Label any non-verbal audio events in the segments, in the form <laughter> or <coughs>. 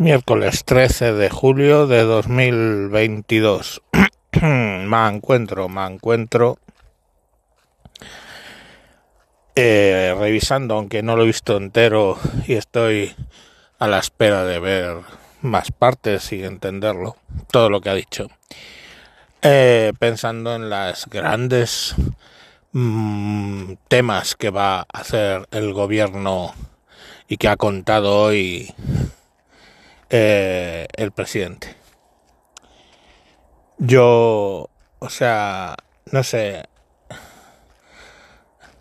Miércoles 13 de julio de 2022. <clears throat> me encuentro, me encuentro eh, revisando, aunque no lo he visto entero y estoy a la espera de ver más partes y entenderlo, todo lo que ha dicho. Eh, pensando en las grandes mm, temas que va a hacer el gobierno y que ha contado hoy eh, el presidente. Yo, o sea, no sé,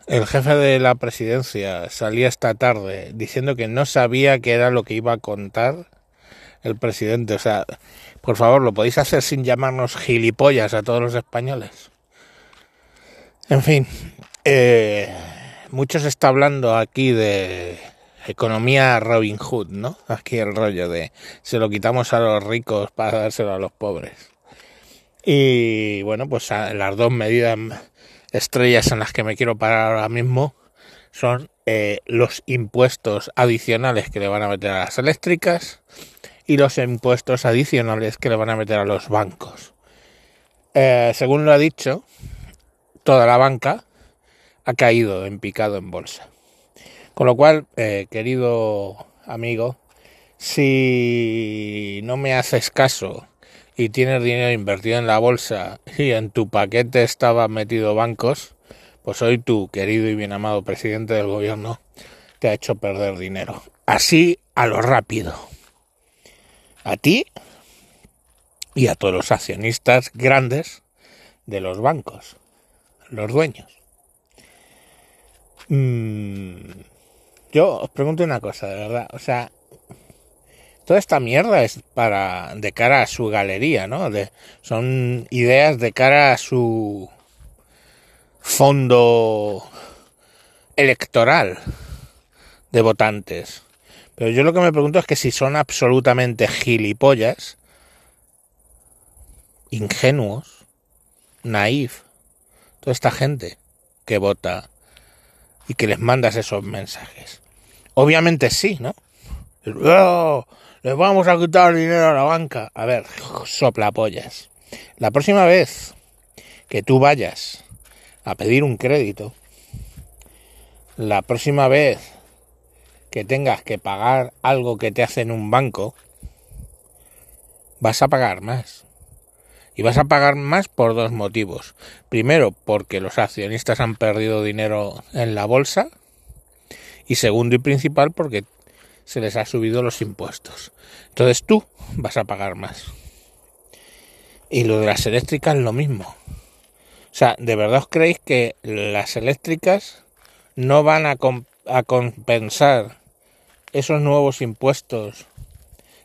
el jefe de la presidencia salía esta tarde diciendo que no sabía qué era lo que iba a contar el presidente. O sea, por favor, ¿lo podéis hacer sin llamarnos gilipollas a todos los españoles? En fin, eh, muchos está hablando aquí de economía Robin Hood, ¿no? <laughs> Aquí el rollo de se lo quitamos a los ricos para dárselo a los pobres. Y bueno, pues las dos medidas estrellas en las que me quiero parar ahora mismo son eh, los impuestos adicionales que le van a meter a las eléctricas y los impuestos adicionales que le van a meter a los bancos. Eh, según lo ha dicho, toda la banca ha caído en picado en bolsa. Con lo cual, eh, querido amigo, si no me haces caso y tienes dinero invertido en la bolsa y en tu paquete estaba metido bancos, pues hoy tu querido y bien amado presidente del gobierno te ha hecho perder dinero. Así a lo rápido. A ti y a todos los accionistas grandes de los bancos, los dueños. Mm, yo os pregunto una cosa, de verdad. O sea, toda esta mierda es para de cara a su galería, ¿no? De, son ideas de cara a su fondo electoral de votantes. Pero yo lo que me pregunto es que si son absolutamente gilipollas, ingenuos, naif, toda esta gente que vota y que les mandas esos mensajes. Obviamente sí, ¿no? ¡Oh! Les vamos a quitar dinero a la banca. A ver, sopla pollas. La próxima vez que tú vayas a pedir un crédito, la próxima vez que tengas que pagar algo que te hace en un banco, vas a pagar más. Y vas a pagar más por dos motivos. Primero, porque los accionistas han perdido dinero en la bolsa. Y segundo y principal, porque se les ha subido los impuestos. Entonces tú vas a pagar más. Y lo de las eléctricas lo mismo. O sea, ¿de verdad os creéis que las eléctricas no van a, a compensar esos nuevos impuestos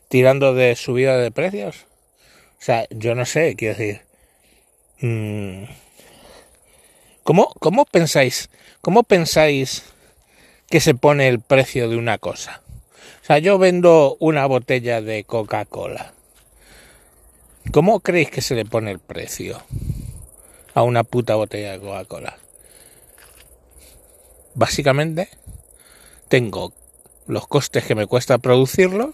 tirando de subida de precios? O sea, yo no sé, quiero decir. Mm, ¿Cómo, cómo pensáis? ¿Cómo pensáis que se pone el precio de una cosa? O sea, yo vendo una botella de Coca-Cola. ¿Cómo creéis que se le pone el precio a una puta botella de Coca-Cola? Básicamente, tengo los costes que me cuesta producirlo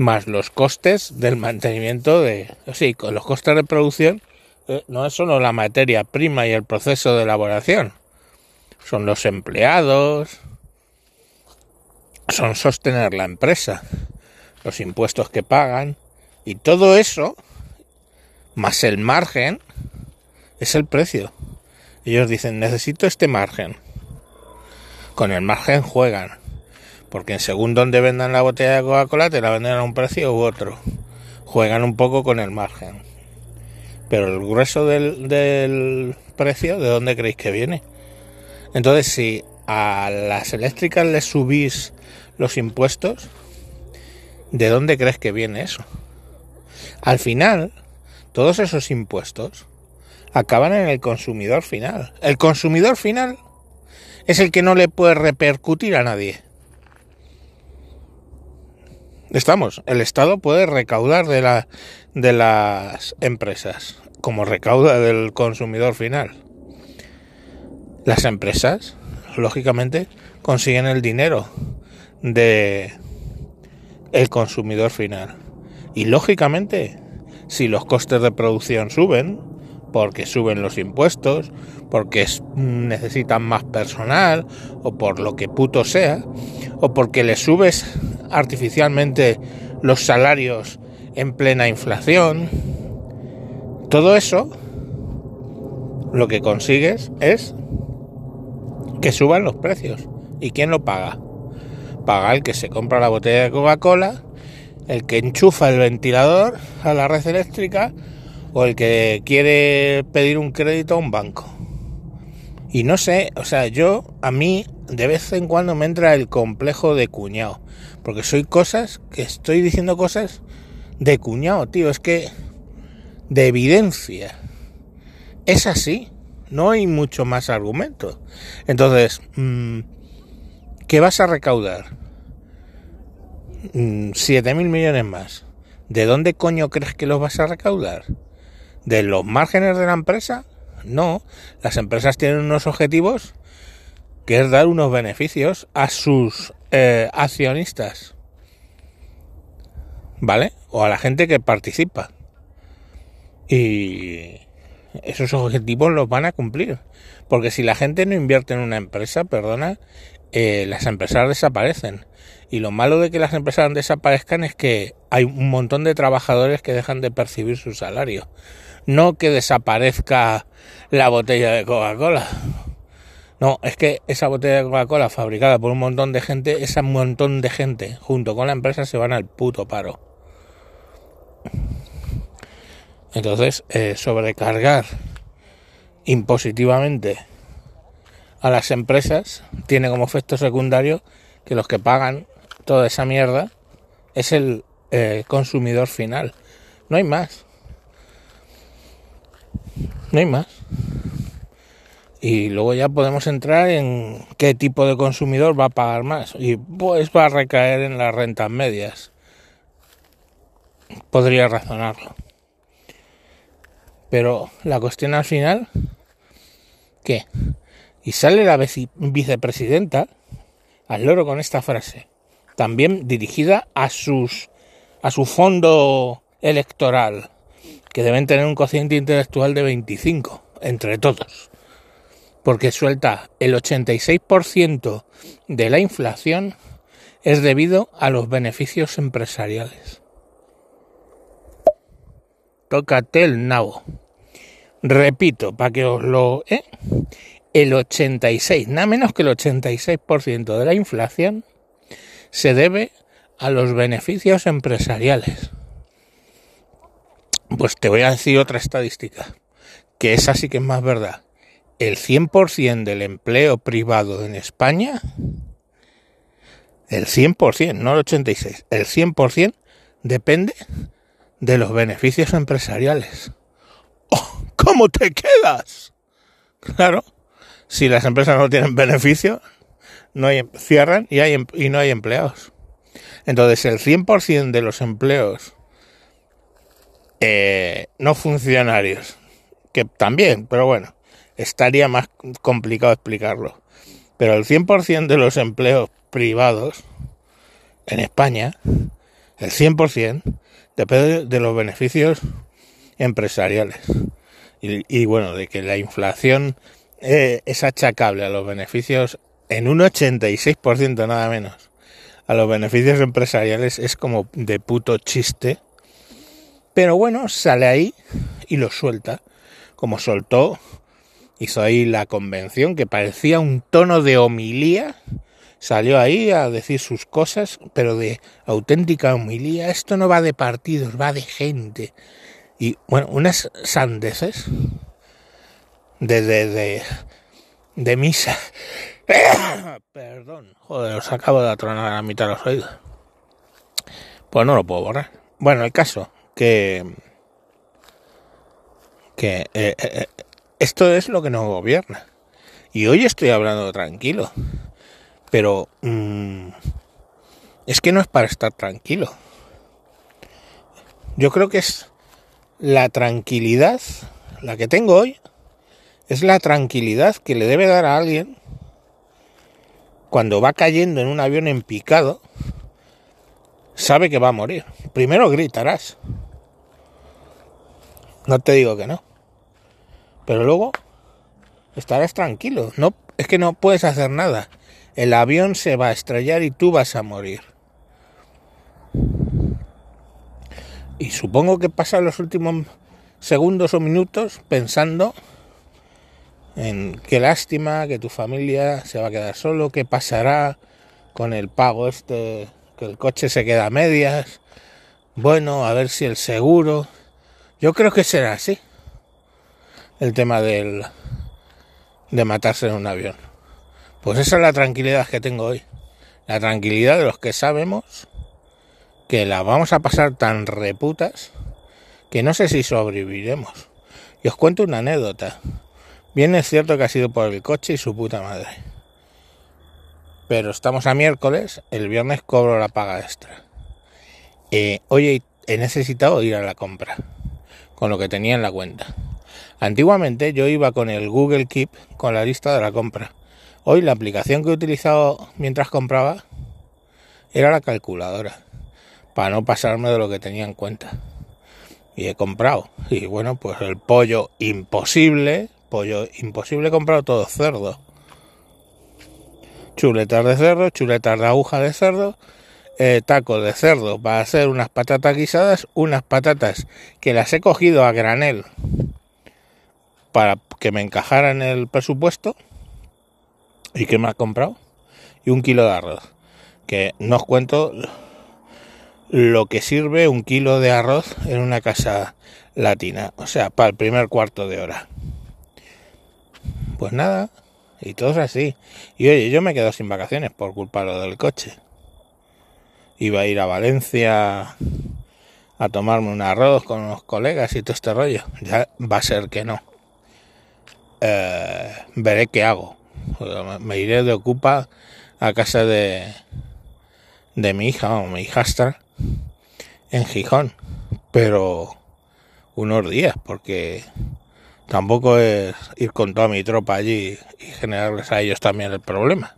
más los costes del mantenimiento de... Sí, con los costes de producción eh, no es solo la materia prima y el proceso de elaboración, son los empleados, son sostener la empresa, los impuestos que pagan y todo eso, más el margen, es el precio. Ellos dicen, necesito este margen. Con el margen juegan. Porque según donde vendan la botella de Coca-Cola te la venden a un precio u otro. Juegan un poco con el margen. Pero el grueso del, del precio, ¿de dónde creéis que viene? Entonces, si a las eléctricas les subís los impuestos, ¿de dónde crees que viene eso? Al final, todos esos impuestos acaban en el consumidor final. El consumidor final es el que no le puede repercutir a nadie. Estamos, el Estado puede recaudar de, la, de las empresas, como recauda del consumidor final. Las empresas, lógicamente, consiguen el dinero de el consumidor final. Y lógicamente, si los costes de producción suben, porque suben los impuestos, porque necesitan más personal, o por lo que puto sea, o porque le subes artificialmente los salarios en plena inflación, todo eso lo que consigues es que suban los precios. ¿Y quién lo paga? Paga el que se compra la botella de Coca-Cola, el que enchufa el ventilador a la red eléctrica o el que quiere pedir un crédito a un banco. Y no sé, o sea, yo a mí de vez en cuando me entra el complejo de cuñado, porque soy cosas que estoy diciendo cosas de cuñado, tío, es que de evidencia. Es así, no hay mucho más argumento. Entonces, mm, ¿qué vas a recaudar? Mm, siete mil millones más. ¿De dónde coño crees que los vas a recaudar? ¿De los márgenes de la empresa? No, las empresas tienen unos objetivos que es dar unos beneficios a sus eh, accionistas. ¿Vale? O a la gente que participa. Y esos objetivos los van a cumplir. Porque si la gente no invierte en una empresa, perdona, eh, las empresas desaparecen. Y lo malo de que las empresas desaparezcan es que hay un montón de trabajadores que dejan de percibir su salario. No que desaparezca la botella de Coca-Cola. No, es que esa botella de Coca-Cola fabricada por un montón de gente, ese montón de gente junto con la empresa se van al puto paro. Entonces, eh, sobrecargar impositivamente a las empresas tiene como efecto secundario que los que pagan toda esa mierda es el eh, consumidor final. No hay más. No hay más. Y luego ya podemos entrar en qué tipo de consumidor va a pagar más. Y pues va a recaer en las rentas medias. Podría razonarlo. Pero la cuestión al final, ¿qué? Y sale la vicepresidenta al loro con esta frase, también dirigida a sus a su fondo electoral que deben tener un cociente intelectual de 25 entre todos, porque suelta el 86% de la inflación es debido a los beneficios empresariales. Tócate el nabo. Repito, para que os lo... ¿eh? El 86, nada menos que el 86% de la inflación se debe a los beneficios empresariales. Pues te voy a decir otra estadística, que esa sí que es más verdad. El 100% del empleo privado en España, el 100%, no el 86, el 100% depende de los beneficios empresariales. <laughs> ¡Oh! ¿Cómo te quedas? Claro, si las empresas no tienen beneficios, no hay, cierran y, hay, y no hay empleados. Entonces el 100% de los empleos eh, no funcionarios, que también, pero bueno, estaría más complicado explicarlo. Pero el 100% de los empleos privados en España, el 100%, depende de los beneficios empresariales. Y, bueno, de que la inflación eh, es achacable a los beneficios en un 86% nada menos. A los beneficios empresariales es como de puto chiste pero bueno, sale ahí y lo suelta. Como soltó, hizo ahí la convención que parecía un tono de homilía. Salió ahí a decir sus cosas, pero de auténtica homilía. Esto no va de partidos, va de gente. Y bueno, unas sandeces de, de, de, de misa. <coughs> Perdón, joder, os acabo de atronar a la mitad de los oídos. Pues no lo puedo borrar. Bueno, el caso, que, que eh, eh, eh, esto es lo que nos gobierna. Y hoy estoy hablando tranquilo, pero mm, es que no es para estar tranquilo. Yo creo que es la tranquilidad, la que tengo hoy, es la tranquilidad que le debe dar a alguien cuando va cayendo en un avión en picado sabe que va a morir. Primero gritarás. No te digo que no. Pero luego estarás tranquilo. No, es que no puedes hacer nada. El avión se va a estrellar y tú vas a morir. Y supongo que pasan los últimos segundos o minutos pensando en qué lástima que tu familia se va a quedar solo, qué pasará con el pago este, que el coche se queda a medias. Bueno, a ver si el seguro. Yo creo que será así. El tema del de matarse en un avión. Pues esa es la tranquilidad que tengo hoy. La tranquilidad de los que sabemos que la vamos a pasar tan reputas que no sé si sobreviviremos. Y os cuento una anécdota. Bien es cierto que ha sido por el coche y su puta madre. Pero estamos a miércoles, el viernes cobro la paga extra. Eh, oye, he necesitado ir a la compra con lo que tenía en la cuenta. Antiguamente yo iba con el Google Keep con la lista de la compra. Hoy la aplicación que he utilizado mientras compraba era la calculadora, para no pasarme de lo que tenía en cuenta. Y he comprado. Y bueno, pues el pollo imposible, pollo imposible he comprado todo cerdo. Chuletas de cerdo, chuletas de aguja de cerdo, eh, tacos de cerdo para hacer unas patatas guisadas, unas patatas que las he cogido a granel para que me encajara en el presupuesto. ¿Y que me ha comprado? Y un kilo de arroz. Que no os cuento lo que sirve un kilo de arroz en una casa latina. O sea, para el primer cuarto de hora. Pues nada, y todo es así. Y oye, yo me quedo sin vacaciones por culpa de lo del coche. Iba a ir a Valencia a tomarme un arroz con unos colegas y todo este rollo. Ya va a ser que no. Eh, veré qué hago. Me iré de ocupa a casa de, de mi hija o mi hijastra en Gijón. Pero unos días, porque tampoco es ir con toda mi tropa allí y generarles a ellos también el problema.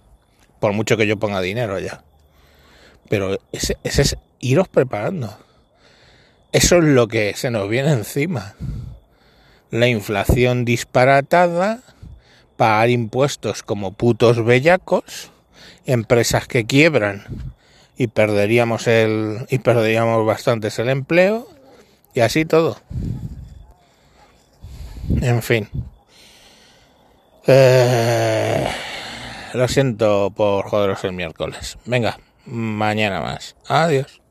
Por mucho que yo ponga dinero ya. Pero ese, ese es iros preparando. Eso es lo que se nos viene encima la inflación disparatada, pagar impuestos como putos bellacos, empresas que quiebran y perderíamos el y perderíamos bastantes el empleo y así todo. En fin. Eh, lo siento por joderos el miércoles. Venga, mañana más. Adiós.